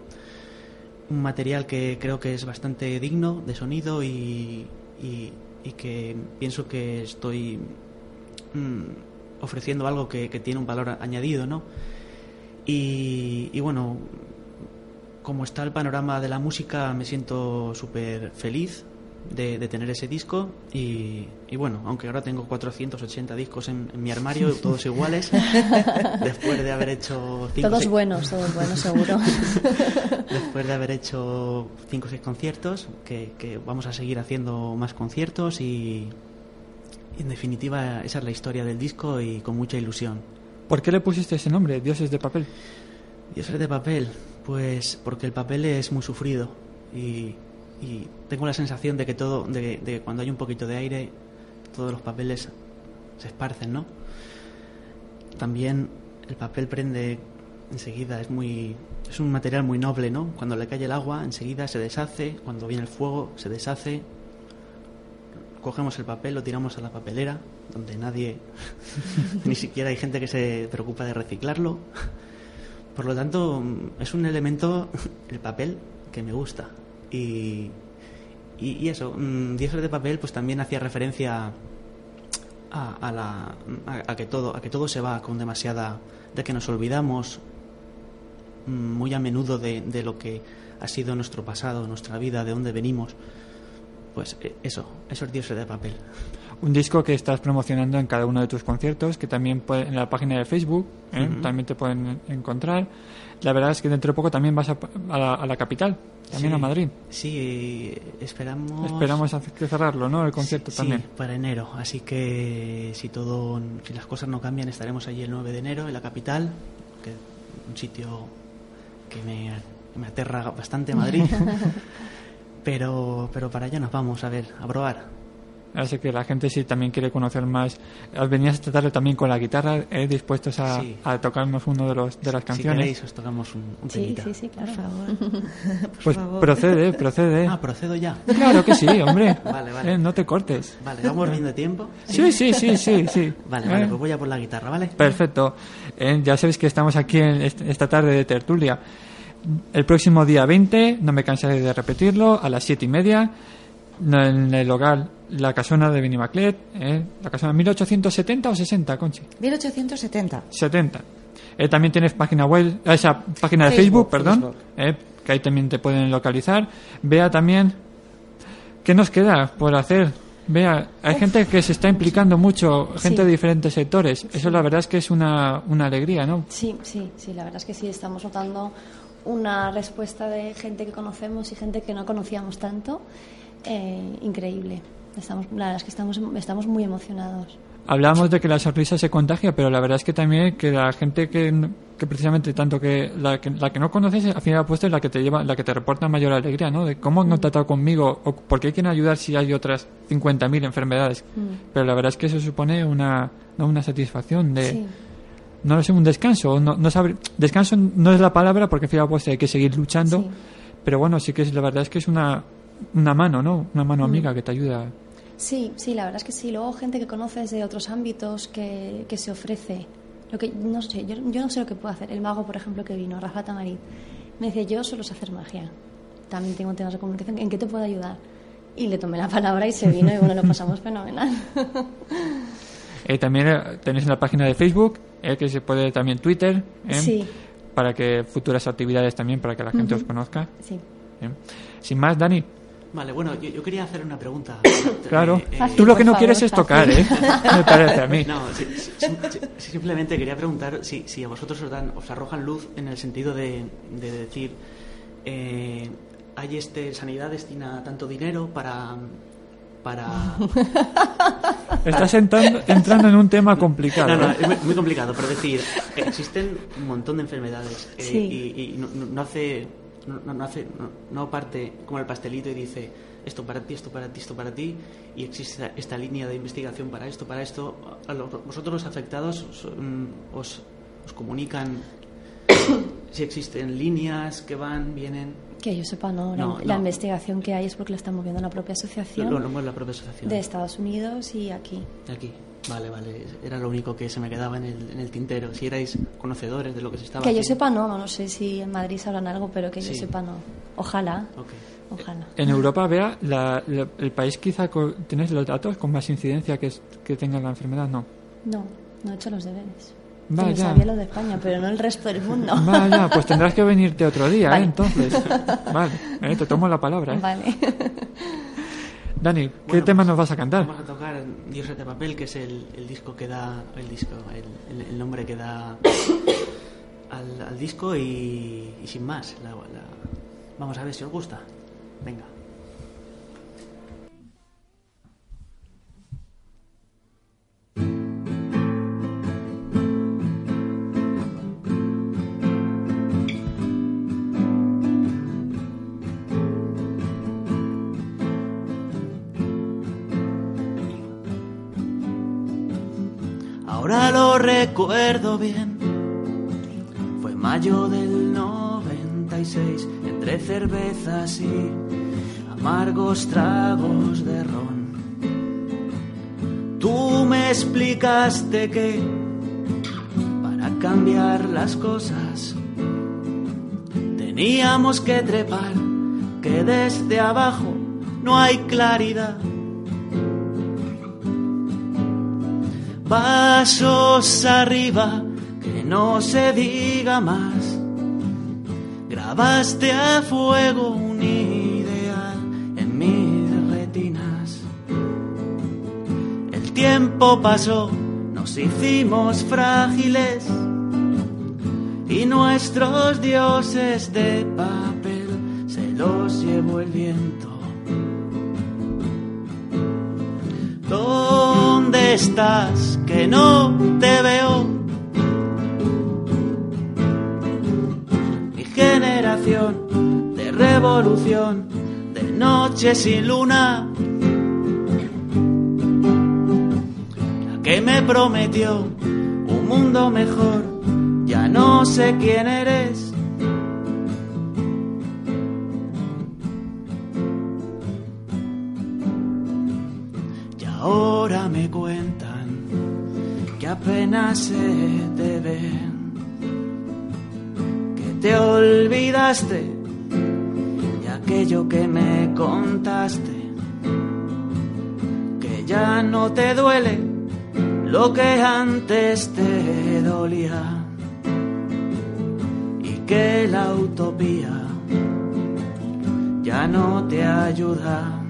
un material que creo que es bastante digno de sonido y, y, y que pienso que estoy mm, ofreciendo algo que, que tiene un valor añadido, ¿no? Y, y bueno, como está el panorama de la música, me siento súper feliz de, de tener ese disco y, y bueno, aunque ahora tengo 480 discos en, en mi armario, todos iguales, después de haber hecho cinco, Todos seis- buenos, todos buenos, seguro. después de haber hecho cinco o seis conciertos, que, que vamos a seguir haciendo más conciertos y en definitiva esa es la historia del disco y con mucha ilusión. ¿Por qué le pusiste ese nombre, Dioses de Papel? Dioses de papel, pues porque el papel es muy sufrido y, tengo la sensación de que todo, de, de que cuando hay un poquito de aire, todos los papeles se esparcen, ¿no? También el papel prende enseguida, es muy, es un material muy noble, ¿no? Cuando le cae el agua, enseguida se deshace, cuando viene el fuego, se deshace. Cogemos el papel, lo tiramos a la papelera, donde nadie, ni siquiera hay gente que se preocupa de reciclarlo. Por lo tanto, es un elemento, el papel, que me gusta. Y, y, y eso, mm, Dioses de papel, pues también hacía referencia a, a la, a, que todo, a que todo se va con demasiada, de que nos olvidamos mm, muy a menudo de, de lo que ha sido nuestro pasado, nuestra vida, de dónde venimos. Pues eh, eso, esos dioses de papel. Un disco que estás promocionando en cada uno de tus conciertos, que también puede- en la página de Facebook ¿eh? También te pueden encontrar. La verdad es que dentro de poco también vas a, a la, a la capital, también Sí, a Madrid. Sí, esperamos. Esperamos hacer- que cerrarlo, ¿no? El concierto Sí, también. Sí, para enero. Así que si todo, si las cosas no cambian, estaremos allí el 9 de enero en la capital, que un sitio que me, me aterra bastante Madrid. pero, pero para allá nos vamos a ver, a probar. Así que la gente si también quiere conocer más. Venías esta tarde también con la guitarra, ¿eh? dispuestos a, Sí. a tocarnos uno de los de las Si canciones. queréis, os tocamos un, un Sí, sí, sí, claro. Por favor. Por Pues favor. procede, procede. Ah, procedo ya. Claro que sí, hombre. Vale, vale. Eh, no te cortes. Vale, vamos bien de tiempo. Sí, sí, sí, sí, sí. Vale, Eh, vale, pues voy a por la guitarra, ¿vale? Perfecto. Eh, ya sabéis que estamos aquí en est- esta tarde de tertulia. El próximo día 20, no me cansaré de repetirlo, a las 7 y media, en el local La Casona de Benimaclet. Eh, la Casona 1870 o 60, Conchi. 1870. 70. Eh, también tienes página web, esa página de Facebook, Facebook, perdón, Facebook. eh, que ahí también te pueden localizar. Vea también qué nos queda por hacer. Vea, hay gente que se está implicando mucho, gente Sí. de diferentes sectores. Eso la verdad es que es una, una alegría, ¿no? Sí, sí, sí, la verdad es que sí, estamos notando una respuesta de gente que conocemos y gente que no conocíamos tanto. Eh, increíble. Estamos, la verdad es que estamos, estamos muy emocionados. Hablamos de que la sonrisa se contagia, pero la verdad es que también que la gente que, que precisamente tanto que la, que la que no conoces, al final pues es la que te lleva, la que te reporta mayor alegría, ¿no? De cómo han tratado conmigo o por qué quieren ayudar si hay otras 50.000 enfermedades. Mm. Pero la verdad es que eso supone una, ¿no? una satisfacción de, Sí, no lo sé, un descanso. No, no saber, descanso no es la palabra porque al final pues hay que seguir luchando, Sí. pero bueno, sí que es, la verdad es que es una, una mano, ¿no? Una mano amiga que te ayuda. sí, sí, la verdad es que sí. Luego gente que conoces de otros ámbitos que, que se ofrece. Lo que, no sé, yo, yo no sé lo que puedo hacer. El mago, por ejemplo, que vino, Rafa Tamarit, me dice, yo solo sé hacer magia. También tengo temas de comunicación. ¿En qué te puedo ayudar? Y le tomé la palabra y se vino y bueno, lo pasamos fenomenal. Eh, también eh, tenéis en la página de Facebook, eh, que se puede también Twitter, eh, Sí, para que futuras actividades también, para que la gente os conozca. sí. Sin más, Dani, Vale, bueno, yo, yo quería hacer una pregunta. claro, Eh, eh, Fácil, tú lo que no favor, quieres es tocar, ¿eh? Me parece a mí. No, simplemente quería preguntar si, si a vosotros os, dan, os arrojan luz en el sentido de, de decir, eh, hay este, sanidad destina tanto dinero para... para... Estás entrando, entrando en un tema complicado. No, no, ¿eh? es muy, complicado, pero decir, existen un montón de enfermedades eh, Sí. y, y no, no- no hace, no, no hace, no, no parte como el pastelito y dice esto para ti, esto para ti, esto para ti y existe esta línea de investigación para esto, para esto. A los- vosotros los afectados os, mm, os, os comunican si existen líneas que van, vienen. Que yo sepa, no. La, No, la no. investigación que hay es porque la está moviendo la propia asociación Lo, lo mueve la propia asociación. de Estados Unidos y aquí. Aquí. Vale, vale. Era lo único que se me quedaba en el, en el tintero. Si erais conocedores de lo que se estaba Que yo haciendo. sepa, no. No sé si en Madrid sabrán algo, pero que yo Sí. sepa, no. Ojalá. Ok. Ojalá. En Europa, vea, la- la- el país quizá, co- ¿tienes los datos con más incidencia que, es- que tenga la enfermedad? No. No, no he hecho los deberes. Vaya. Sabía lo de España, pero no el resto del mundo. Vaya, pues tendrás que venirte otro día, ¿eh? Vale. Entonces. Vale, eh, te tomo la palabra, ¿eh? Vale. Dani, ¿qué Bueno, tema pues, nos vas a cantar? Vamos a tocar Dioses de papel, que es el, el disco que da. El disco, el, nombre que da al, al disco y, y sin más. la- la- vamos a ver si os gusta. Venga. Recuerdo bien. Fue mayo del 96, entre cervezas y amargos tragos de ron. Tú me explicaste que para cambiar las cosas teníamos que trepar, que desde abajo no hay claridad. Pasos arriba, que no se diga más. Grabaste a fuego un ideal en mis retinas. El tiempo pasó, nos hicimos frágiles y nuestros dioses de papel se los llevó el viento. ¿Dónde estás? Que no te veo. Mi generación de revolución, de noche sin luna. La que me prometió un mundo mejor, ya no sé quién eres. Apenas se te ve, que te olvidaste de aquello que me contaste, que ya no te duele lo que antes te dolía. Y que la utopía ya no te ayuda.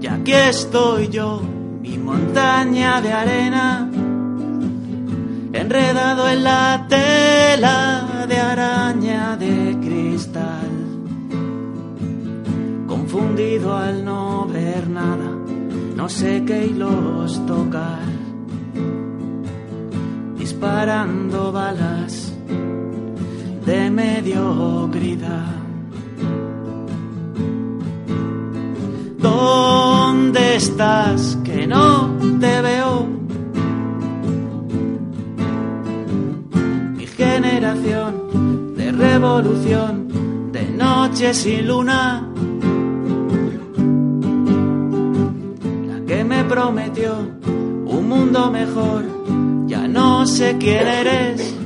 Y aquí estoy yo, montaña de arena, enredado en la tela de araña de cristal, confundido al no ver nada, no sé qué hilos tocar, disparando balas de mediocridad. ¿Dónde estás? Te veo. Mi generación de revolución, de noche sin luna. La que me prometió un mundo mejor, ya no sé quién eres.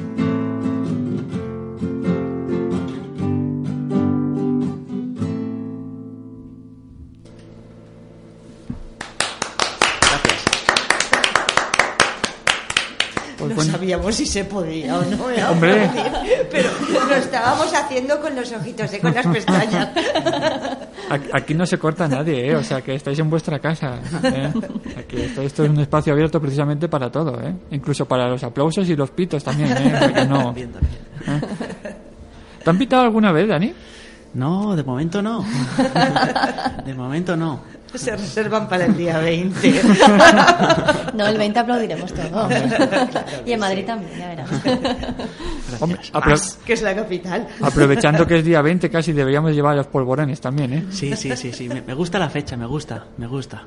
Si se podía o no. ¿eh? Hombre. Pero lo estábamos haciendo con los ojitos, ¿eh? con las pestañas. Aquí- no se corta nadie, ¿eh? O sea, que estáis en vuestra casa. ¿eh? Aquí esto, esto es un espacio abierto precisamente para todo, ¿eh? Incluso para los aplausos y los pitos también, ¿eh? Porque no. Bien, también. ¿Te han pitado alguna vez, Dani? No, de momento no. De momento no. Se reservan para el día 20. No, el 20 aplaudiremos todo. y en Madrid también, ya verás. Hombre, que es la capital. aprovechando que es día 20, casi deberíamos llevar los polvorones también, ¿eh? Sí, sí, sí, sí. Me gusta la fecha, me gusta, me gusta.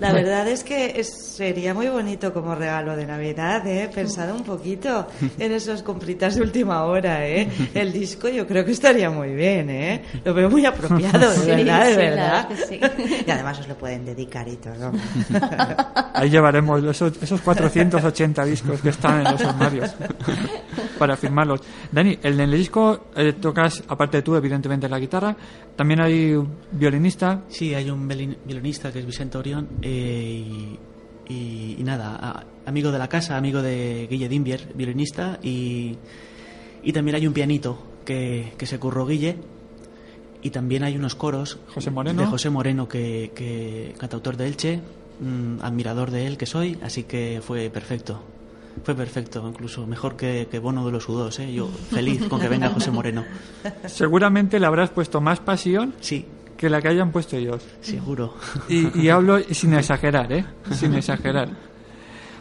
La verdad es que es- sería muy bonito como regalo de Navidad, ¿eh? Pensado un poquito en esas compritas de última hora, ¿eh? El disco yo creo que estaría muy bien, ¿eh? Lo veo muy apropiado, de Sí, verdad, de sí, verdad. que sí. Y además os lo pueden dedicar y todo. Ahí llevaremos esos, esos 480 discos que están en los armarios para firmarlos. Dani, en el disco eh, tocas, aparte de tú, evidentemente, la guitarra. También hay un violinista. Sí, hay un violin- violinista que es Vicente Orión eh, y, y- y nada, a- amigo de la casa, amigo de Guille Dimbier, violinista, y, y también hay un pianito que, que se curró Guille, y también hay unos coros José Moreno. de José Moreno, que, que cantautor de Elche, mm, admirador de él que soy, así que fue perfecto. Fue perfecto, incluso mejor que, que Bono de los U2, ¿eh? yo feliz con que venga José Moreno. Seguramente le habrás puesto más pasión Sí, que la que hayan puesto ellos. seguro. Y, y hablo sin exagerar, ¿eh? Sin exagerar.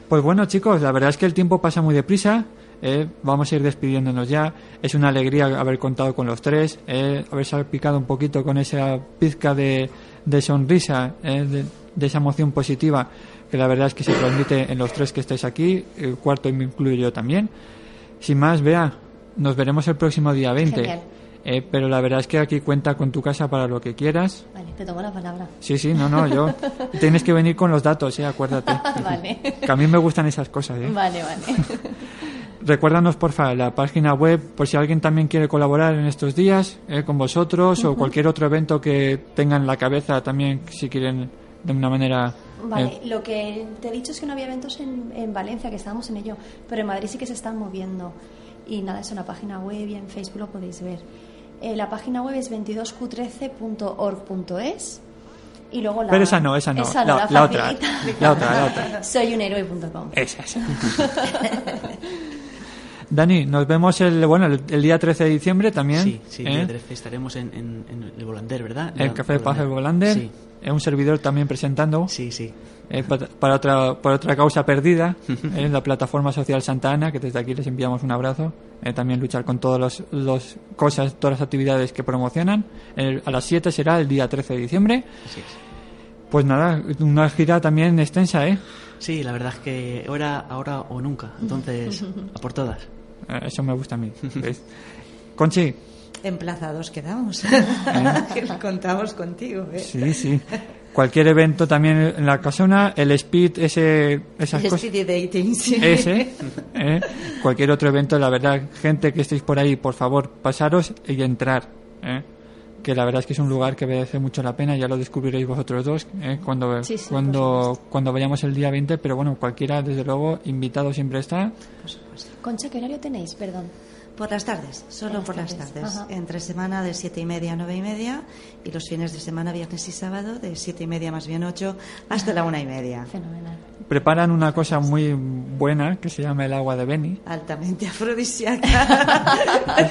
Pues bueno, chicos, la verdad es que el tiempo pasa muy deprisa. ¿eh? Vamos a ir despidiéndonos ya. Es una alegría haber contado con los tres, ¿eh? haber salpicado un poquito con esa pizca de, de sonrisa, ¿eh? de, de esa emoción positiva que la verdad es que se transmite en los tres que estáis aquí. El cuarto me incluyo yo también. Sin más, vea, nos veremos el próximo día 20. Genial. ¿Eh? pero la verdad es que aquí cuenta con tu casa para lo que quieras. Vale, te tomo la palabra. Sí, sí, no, no, yo. Tienes que venir con los datos, ¿eh? Acuérdate. vale. Que a mí me gustan esas cosas, ¿eh? Vale, vale. Recuérdanos, porfa, la página web, por si alguien también quiere colaborar en estos días ¿eh? con vosotros o cualquier otro evento que tengan en la cabeza también, si quieren, de una manera. Vale, eh, lo que te he dicho es que no había eventos en, en Valencia, que estábamos en ello, pero en Madrid sí que se están moviendo. Y nada, es una página web y en Facebook lo podéis ver. Eh, la página web es 22q13.org.es y luego la... Pero esa no, esa no. Esa La- no, la otra, la otra, la otra. Soyunhéroe.com. Esa, esa. Dani, nos vemos el, bueno, el, el día 13 de diciembre también. Sí, sí, el ¿eh? día 13 estaremos en, en- en el Volander, ¿verdad? El Café de Paz del Volander. Sí, eh, un servidor también presentando. sí, sí. Eh, pa- para otra por otra causa perdida en la plataforma social Santa Ana que desde aquí les enviamos un abrazo Eh, también luchar con todas las los cosas todas las actividades que promocionan El- a las 7 será el día 13 de diciembre Así es. pues nada una gira también extensa eh Sí, la verdad es que ahora, ahora o nunca. Entonces, a por todas. Eh, eso me gusta a mí ¿ves? Conchi Emplazados quedamos. Que Contamos contigo, ¿eh? sí sí cualquier evento también en la casona el speed ese esas El cosas speedy dating, sí. ese, ¿eh? cualquier otro evento, la verdad, gente que estéis por ahí, por favor, pasaros y entrar, ¿eh? que la verdad es que es un lugar que merece mucho la pena, ya lo descubriréis vosotros dos ¿eh? cuando, Sí, sí, por cuando, cuando vayamos el día 20, pero bueno, cualquiera, desde luego, invitado siempre está. Por supuesto. Concha, ¿qué horario tenéis? Perdón. Por las tardes, solo Por por las tardes. Entre semana de siete y media a nueve y media y los fines de semana, viernes y sábado, de siete y media más bien ocho hasta la una y media. Fenomenal. Preparan una cosa muy buena que se llama el agua de Beni. Altamente afrodisíaca.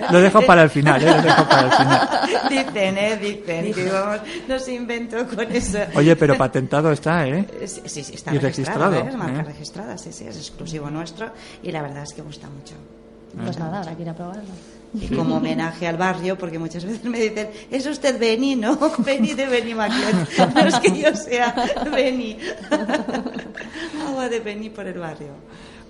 Lo dejo para el final, ¿eh? lo dejo para el final. dicen, ¿eh? Dicen vamos, no se inventó con eso. Oye, pero patentado está, ¿eh? Sí, sí, sí, está Y registrado, registrado, ¿eh? es marca ¿eh? registrada, sí, sí, es exclusivo nuestro y la verdad es que gusta mucho. Pues nada, ahora quiero probarlo. Y como homenaje al barrio, porque muchas veces me dicen, ¿es usted Beni? No, Beni de Beni Maclet. No es que yo sea Beni. Agua de Beni por el barrio.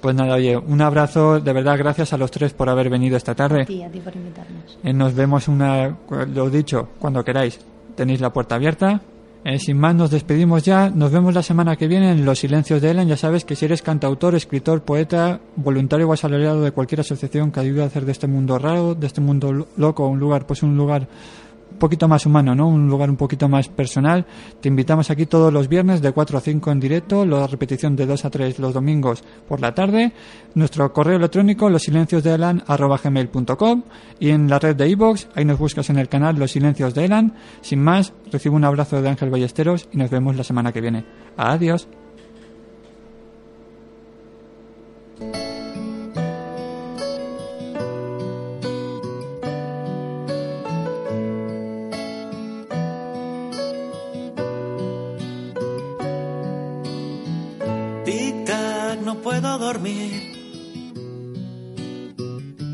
Pues nada, oye, un abrazo, de verdad, gracias a los tres por haber venido esta tarde. A ti, a ti por invitarnos. Eh, Nos vemos una, lo dicho, cuando queráis. Tenéis la puerta abierta. Eh, sin más, nos despedimos ya. Nos vemos la semana que viene en Los Silencios de Ellen. Ya sabes que si eres cantautor, escritor, poeta, voluntario o asalariado de cualquier asociación que ayude a hacer de este mundo raro, de este mundo lo- loco, un lugar, pues un lugar poquito más humano, ¿no? Un lugar un poquito más personal. Te invitamos aquí todos los viernes de 4 a 5 en directo, la repetición de 2 a 3 los domingos por la tarde. Nuestro correo electrónico losilenciosdeelan@gmail.com y en la red de iVoox, ahí nos buscas en el canal Los Silencios de Elan. Sin más, recibo un abrazo de Ángel Ballesteros y nos vemos la semana que viene. Adiós. Puedo dormir.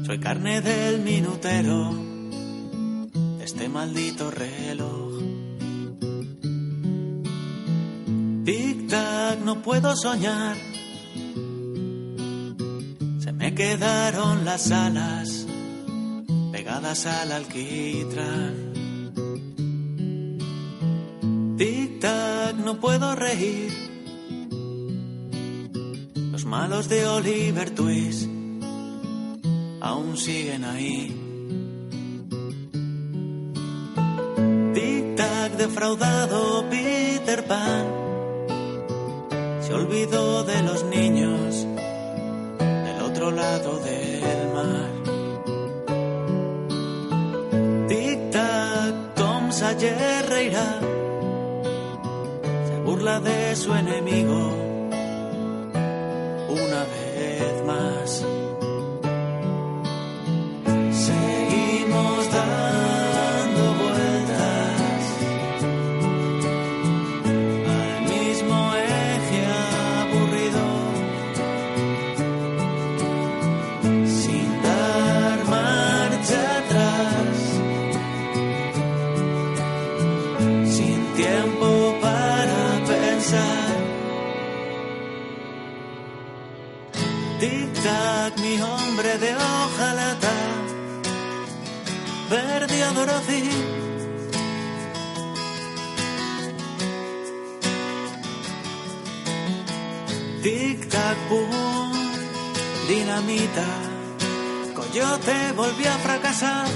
Soy carne del minutero, de este maldito reloj. Tic-tac. no puedo soñar. Se me quedaron las alas pegadas al alquitrán. Tic tac, no puedo reír. Los malos de Oliver Twist aún siguen ahí. Tic tac, defraudado Peter Pan. Se olvidó de los niños del otro lado del mar. Tic tac, Tom Sayer reirá. Se burla de su enemigo hombre de hojalata, verde a Dorothy. Tic tac, boom, dinamita, coyote volvió a fracasar.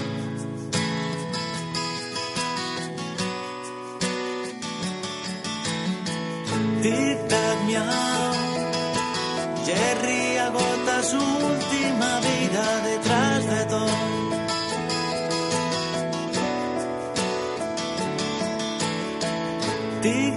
Tic tac, miau. Jerry agota su última vida detrás de todo. Tic